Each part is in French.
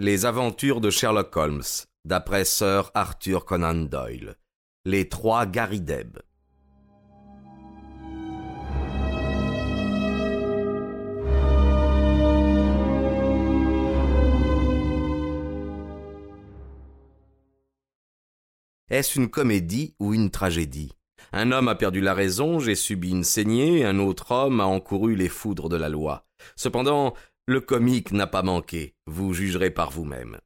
Les aventures de Sherlock Holmes, d'après Sir Arthur Conan Doyle. Les trois Garideb. Est-ce une comédie ou une tragédie? Un homme a perdu la raison, j'ai subi une saignée, un autre homme a encouru les foudres de la loi. Cependant, le comique n'a pas manqué, vous jugerez par vous-même.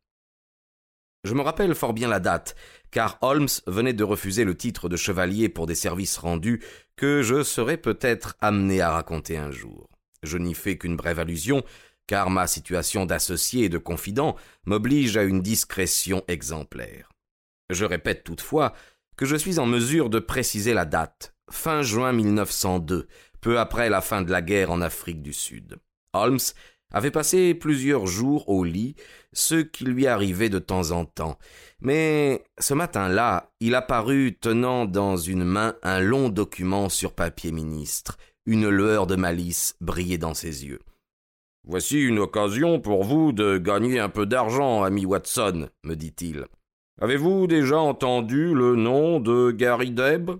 Je me rappelle fort bien la date, car Holmes venait de refuser le titre de chevalier pour des services rendus que je serais peut-être amené à raconter un jour. Je n'y fais qu'une brève allusion, car ma situation d'associé et de confident m'oblige à une discrétion exemplaire. Je répète toutefois que je suis en mesure de préciser la date, fin juin 1902, peu après la fin de la guerre en Afrique du Sud. Holmes avait passé plusieurs jours au lit, ce qui lui arrivait de temps en temps. Mais ce matin-là, il apparut tenant dans une main un long document sur papier ministre. Une lueur de malice brillait dans ses yeux. Voici une occasion pour vous de gagner un peu d'argent, ami Watson, me dit-il. Avez-vous déjà entendu le nom de Gary Deb?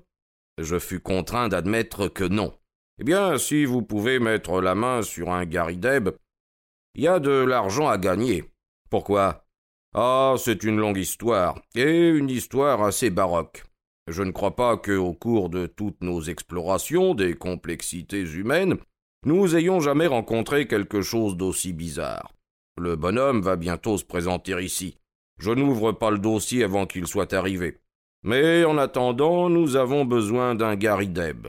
Je fus contraint d'admettre que non. Eh bien, si vous pouvez mettre la main sur un Gary Deb, il y a de l'argent à gagner. Pourquoi? Ah, c'est une longue histoire, et une histoire assez baroque. Je ne crois pas que, au cours de toutes nos explorations des complexités humaines, nous ayons jamais rencontré quelque chose d'aussi bizarre. Le bonhomme va bientôt se présenter ici. Je n'ouvre pas le dossier avant qu'il soit arrivé. Mais en attendant, nous avons besoin d'un Gary Deb.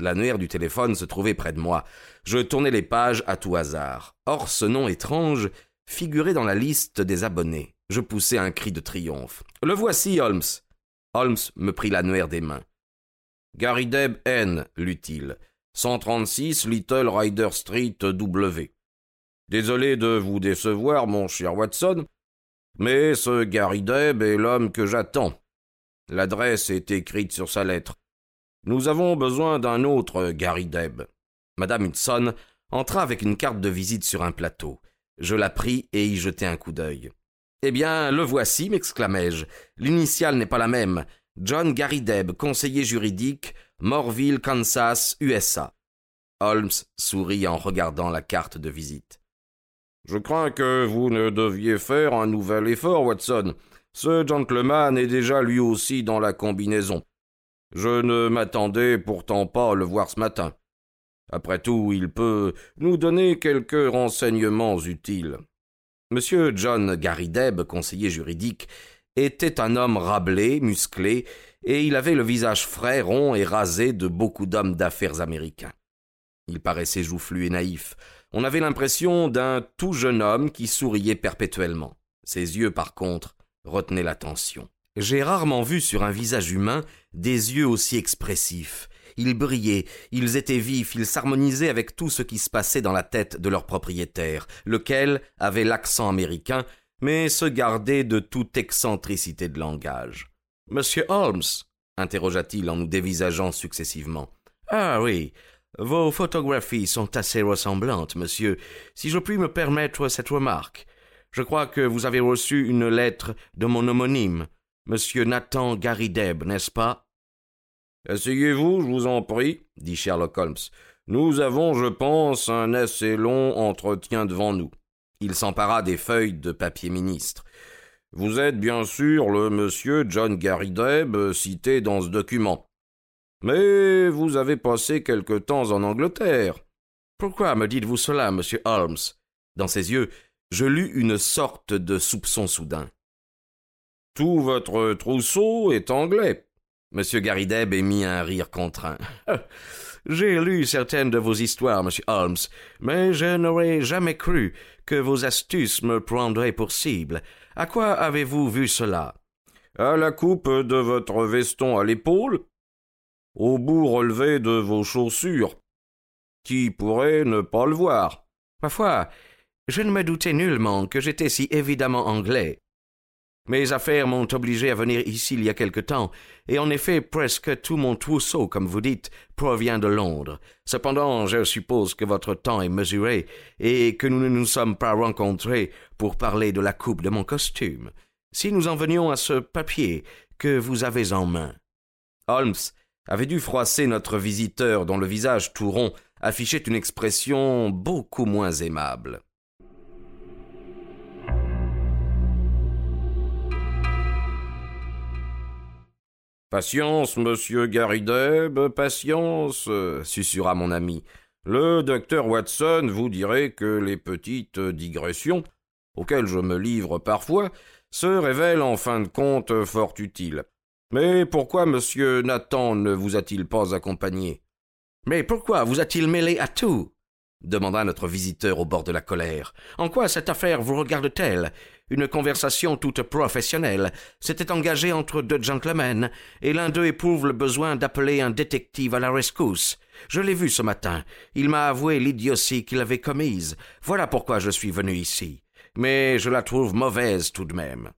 L'annuaire du téléphone se trouvait près de moi. Je tournais les pages à tout hasard. Or, ce nom étrange figurait dans la liste des abonnés. Je poussai un cri de triomphe. Le voici, Holmes. Holmes me prit l'annuaire des mains. Gary Deb N, lut-il. 136 Little Rider Street W. Désolé de vous décevoir, mon cher Watson, mais ce Gary Deb est l'homme que j'attends. L'adresse est écrite sur sa lettre. Nous avons besoin d'un autre Gary Deb. Madame Hudson entra avec une carte de visite sur un plateau. Je la pris et y jetai un coup d'œil. Eh bien, le voici, m'exclamai-je. L'initiale n'est pas la même. John Gary Deb, conseiller juridique, Morville, Kansas, USA. Holmes sourit en regardant la carte de visite. Je crains que vous ne deviez faire un nouvel effort, Watson. Ce gentleman est déjà lui aussi dans la combinaison. Je ne m'attendais pourtant pas à le voir ce matin. Après tout, il peut nous donner quelques renseignements utiles. Monsieur John Garrideb, conseiller juridique, était un homme rablé, musclé, et il avait le visage frais, rond et rasé de beaucoup d'hommes d'affaires américains. Il paraissait joufflu et naïf. On avait l'impression d'un tout jeune homme qui souriait perpétuellement. Ses yeux, par contre, retenaient l'attention. J'ai rarement vu sur un visage humain des yeux aussi expressifs. Ils brillaient, ils étaient vifs, ils s'harmonisaient avec tout ce qui se passait dans la tête de leur propriétaire, lequel avait l'accent américain, mais se gardait de toute excentricité de langage. Monsieur Holmes interrogea-t-il en nous dévisageant successivement. Ah oui. Vos photographies sont assez ressemblantes, monsieur, si je puis me permettre cette remarque. Je crois que vous avez reçu une lettre de mon homonyme, Monsieur Nathan Garideb, n'est-ce pas? Asseyez-vous, je vous en prie, dit Sherlock Holmes. Nous avons, je pense, un assez long entretien devant nous. Il s'empara des feuilles de papier ministre. Vous êtes bien sûr le monsieur John Garideb cité dans ce document. Mais vous avez passé quelque temps en Angleterre. Pourquoi me dites-vous cela, monsieur Holmes? Dans ses yeux, je lus une sorte de soupçon soudain. Tout votre trousseau est anglais. Monsieur Garideb émit un rire contraint. J'ai lu certaines de vos histoires, monsieur Holmes, mais je n'aurais jamais cru que vos astuces me prendraient pour cible. À quoi avez-vous vu cela? À la coupe de votre veston à l'épaule, au bout relevé de vos chaussures? Qui pourrait ne pas le voir? Ma foi, je ne me doutais nullement que j'étais si évidemment anglais. Mes affaires m'ont obligé à venir ici il y a quelque temps, et en effet presque tout mon trousseau, comme vous dites, provient de Londres. Cependant, je suppose que votre temps est mesuré, et que nous ne nous sommes pas rencontrés pour parler de la coupe de mon costume. Si nous en venions à ce papier que vous avez en main. Holmes avait dû froisser notre visiteur dont le visage tout rond affichait une expression beaucoup moins aimable. Patience, monsieur Garrideb, patience, susurra mon ami. Le docteur Watson vous dirait que les petites digressions, auxquelles je me livre parfois, se révèlent en fin de compte fort utiles. Mais pourquoi monsieur Nathan ne vous a-t-il pas accompagné? Mais pourquoi vous a-t-il mêlé à tout? demanda notre visiteur au bord de la colère. En quoi cette affaire vous regarde-t-elle? Une conversation toute professionnelle s'était engagée entre deux gentlemen, et l'un d'eux éprouve le besoin d'appeler un détective à la rescousse. Je l'ai vu ce matin. Il m'a avoué l'idiotie qu'il avait commise. Voilà pourquoi je suis venu ici. Mais je la trouve mauvaise tout de même.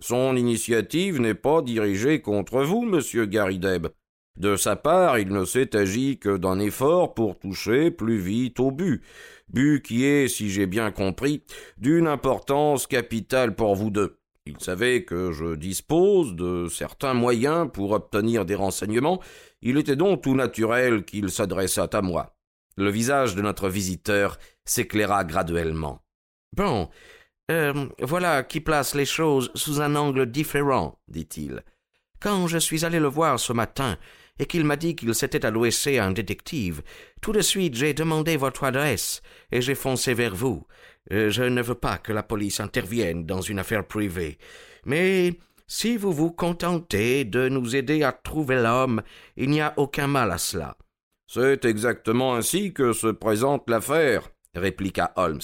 Son initiative n'est pas dirigée contre vous, monsieur Garrideb. De sa part, il ne s'est agi que d'un effort pour toucher plus vite au but, but qui est, si j'ai bien compris, d'une importance capitale pour vous deux. Il savait que je dispose de certains moyens pour obtenir des renseignements, il était donc tout naturel qu'il s'adressât à moi. Le visage de notre visiteur s'éclaira graduellement. Bon, euh, voilà qui place les choses sous un angle différent, dit-il. Quand je suis allé le voir ce matin, et qu'il m'a dit qu'il s'était adressé à un détective. Tout de suite j'ai demandé votre adresse, et j'ai foncé vers vous. Euh, je ne veux pas que la police intervienne dans une affaire privée. Mais si vous vous contentez de nous aider à trouver l'homme, il n'y a aucun mal à cela. C'est exactement ainsi que se présente l'affaire, répliqua Holmes.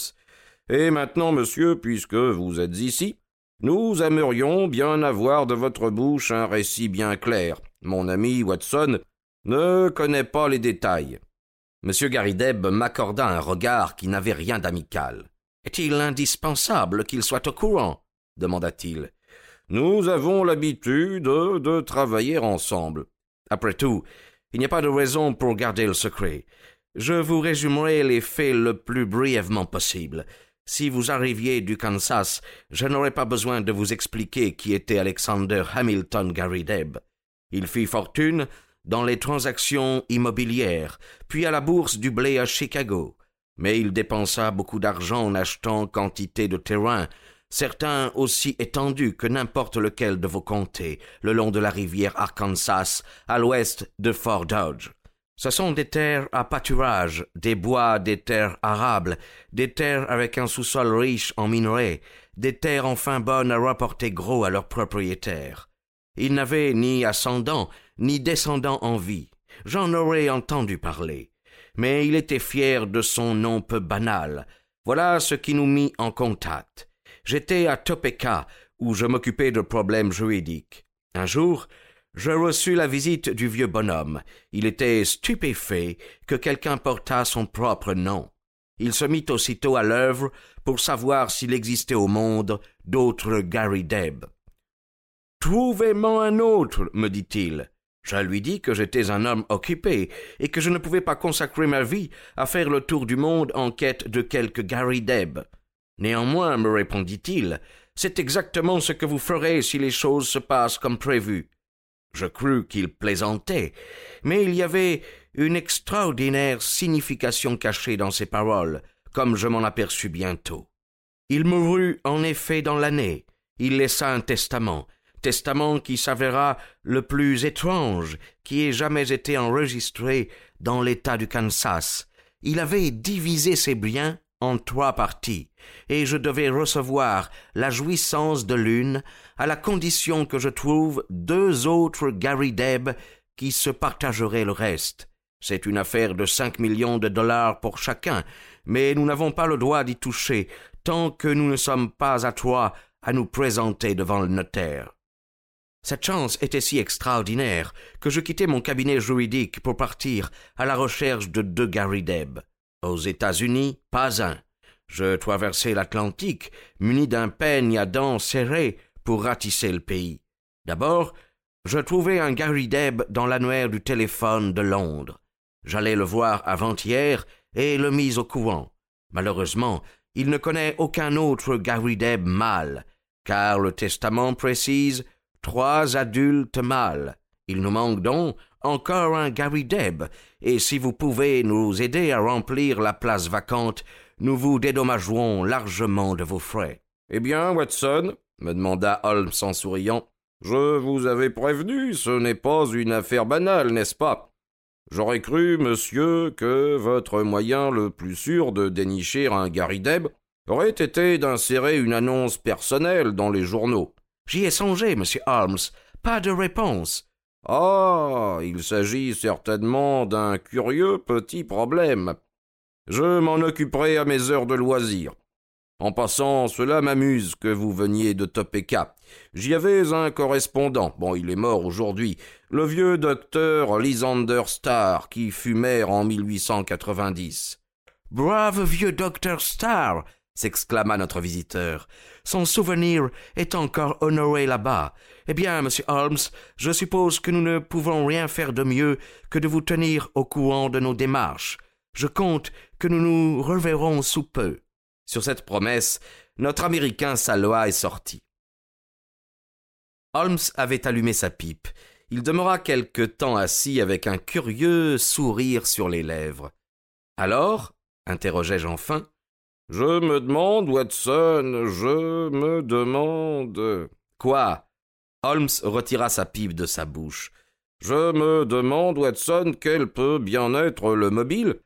Et maintenant, monsieur, puisque vous êtes ici, nous aimerions bien avoir de votre bouche un récit bien clair. Mon ami Watson ne connaît pas les détails. M. Garrideb m'accorda un regard qui n'avait rien d'amical. Est-il indispensable qu'il soit au courant? demanda-t-il. Nous avons l'habitude de travailler ensemble. Après tout, il n'y a pas de raison pour garder le secret. Je vous résumerai les faits le plus brièvement possible. Si vous arriviez du Kansas, je n'aurais pas besoin de vous expliquer qui était Alexander Hamilton Garrideb. Il fit fortune dans les transactions immobilières, puis à la bourse du blé à Chicago. Mais il dépensa beaucoup d'argent en achetant quantité de terrains, certains aussi étendus que n'importe lequel de vos comtés, le long de la rivière Arkansas, à l'ouest de Fort Dodge. Ce sont des terres à pâturage, des bois, des terres arables, des terres avec un sous-sol riche en minerais, des terres enfin bonnes à rapporter gros à leurs propriétaires. Ils n'avaient ni ascendant, ni descendant en vie. J'en aurais entendu parler. Mais il était fier de son nom peu banal. Voilà ce qui nous mit en contact. J'étais à Topeka, où je m'occupais de problèmes juridiques. Un jour, je reçus la visite du vieux bonhomme. Il était stupéfait que quelqu'un portât son propre nom. Il se mit aussitôt à l'œuvre pour savoir s'il existait au monde d'autres Gary Deb. Trouvez-moi un autre, me dit-il. Je lui dis que j'étais un homme occupé et que je ne pouvais pas consacrer ma vie à faire le tour du monde en quête de quelque Gary Deb. Néanmoins, me répondit-il, c'est exactement ce que vous ferez si les choses se passent comme prévu. Je crus qu'il plaisantait, mais il y avait une extraordinaire signification cachée dans ses paroles, comme je m'en aperçus bientôt. Il mourut en effet dans l'année. Il laissa un testament, testament qui s'avéra le plus étrange qui ait jamais été enregistré dans l'État du Kansas. Il avait divisé ses biens en trois parties, et je devais recevoir la jouissance de l'une à la condition que je trouve deux autres Gary Deb qui se partageraient le reste. C'est une affaire de cinq millions de dollars pour chacun, mais nous n'avons pas le droit d'y toucher tant que nous ne sommes pas à trois à nous présenter devant le notaire. Cette chance était si extraordinaire que je quittai mon cabinet juridique pour partir à la recherche de deux Gary Deb. Aux États-Unis, pas un. Je traversai l'Atlantique, muni d'un peigne à dents serrées, pour ratisser le pays. D'abord, je trouvais un Gary Deb dans l'annuaire du téléphone de Londres. J'allais le voir avant-hier et le mis au courant. Malheureusement, il ne connaît aucun autre Gary Deb mâle, car le testament précise trois adultes mâles. Il nous manque donc encore un Gary Deb, et si vous pouvez nous aider à remplir la place vacante, nous vous dédommagerons largement de vos frais. Eh bien, Watson, me demanda Holmes en souriant, je vous avais prévenu, ce n'est pas une affaire banale, n'est-ce pas? J'aurais cru, monsieur, que votre moyen le plus sûr de dénicher un Gary Deb aurait été d'insérer une annonce personnelle dans les journaux. J'y ai songé, monsieur Holmes. Pas de réponse. Ah. Il s'agit certainement d'un curieux petit problème. Je m'en occuperai à mes heures de loisir. En passant, cela m'amuse que vous veniez de Topeka. J'y avais un correspondant, bon, il est mort aujourd'hui, le vieux docteur Lysander Starr, qui fut maire en 1890. Brave vieux docteur Starr s'exclama notre visiteur. Son souvenir est encore honoré là-bas. Eh bien, monsieur Holmes, je suppose que nous ne pouvons rien faire de mieux que de vous tenir au courant de nos démarches. Je compte que nous nous reverrons sous peu. Sur cette promesse, notre Américain salua et sortit. Holmes avait allumé sa pipe. Il demeura quelque temps assis avec un curieux sourire sur les lèvres. Alors? interrogeai-je enfin. Je me demande, Watson, je me demande. Quoi? Holmes retira sa pipe de sa bouche. Je me demande, Watson, quel peut bien être le mobile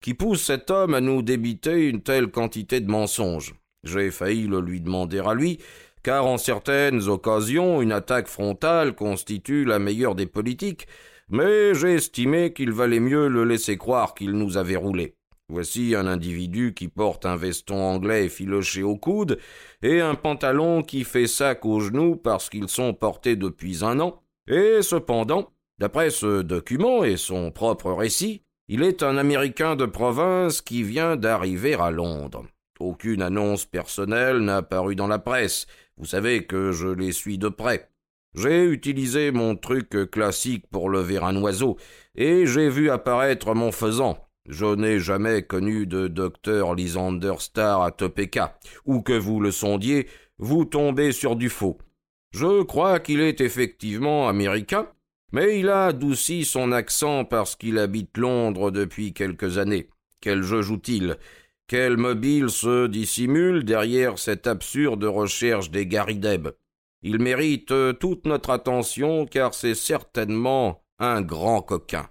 qui pousse cet homme à nous débiter une telle quantité de mensonges. J'ai failli le lui demander à lui, car en certaines occasions une attaque frontale constitue la meilleure des politiques, mais j'ai estimé qu'il valait mieux le laisser croire qu'il nous avait roulé. Voici un individu qui porte un veston anglais filoché au coude et un pantalon qui fait sac aux genoux parce qu'ils sont portés depuis un an, et cependant, d'après ce document et son propre récit, il est un Américain de province qui vient d'arriver à Londres. Aucune annonce personnelle n'a paru dans la presse. Vous savez que je les suis de près. J'ai utilisé mon truc classique pour lever un oiseau, et j'ai vu apparaître mon faisan. Je n'ai jamais connu de docteur Lysander Starr à Topeka. Où que vous le sondiez, vous tombez sur du faux. Je crois qu'il est effectivement américain, mais il a adouci son accent parce qu'il habite Londres depuis quelques années. Quel jeu joue-t-il? Quel mobile se dissimule derrière cette absurde recherche des Garideb Il mérite toute notre attention car c'est certainement un grand coquin.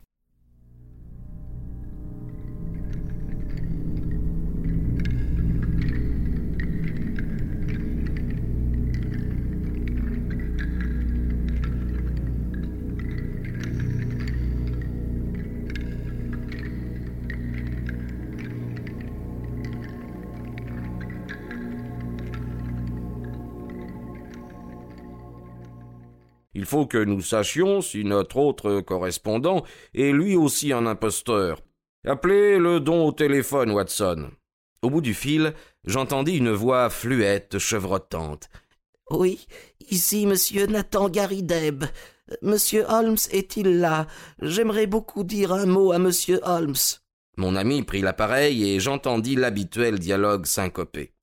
Il faut que nous sachions si notre autre correspondant est lui aussi un imposteur. Appelez le don au téléphone, Watson. Au bout du fil, j'entendis une voix fluette, chevrotante. Oui, ici monsieur Nathan Garideb. Monsieur Holmes est-il là? J'aimerais beaucoup dire un mot à monsieur Holmes. Mon ami prit l'appareil et j'entendis l'habituel dialogue syncopé.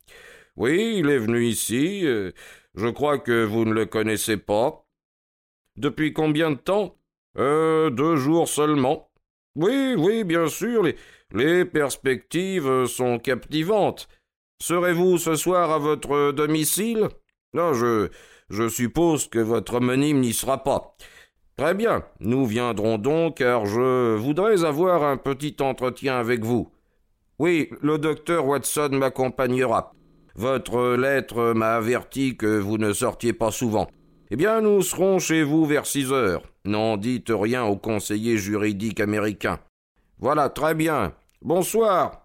Oui, il est venu ici. Euh, je crois que vous ne le connaissez pas. Depuis combien de temps? Euh, deux jours seulement. Oui, oui, bien sûr, les, perspectives sont captivantes. Serez-vous ce soir à votre domicile? Non, je, je suppose que votre homonyme n'y sera pas. Très bien, nous viendrons donc car je voudrais avoir un petit entretien avec vous. Oui, le docteur Watson m'accompagnera. Votre lettre m'a averti que vous ne sortiez pas souvent. Eh bien, nous serons chez vous vers six heures. N'en dites rien au conseiller juridique américain. Voilà, très bien. Bonsoir.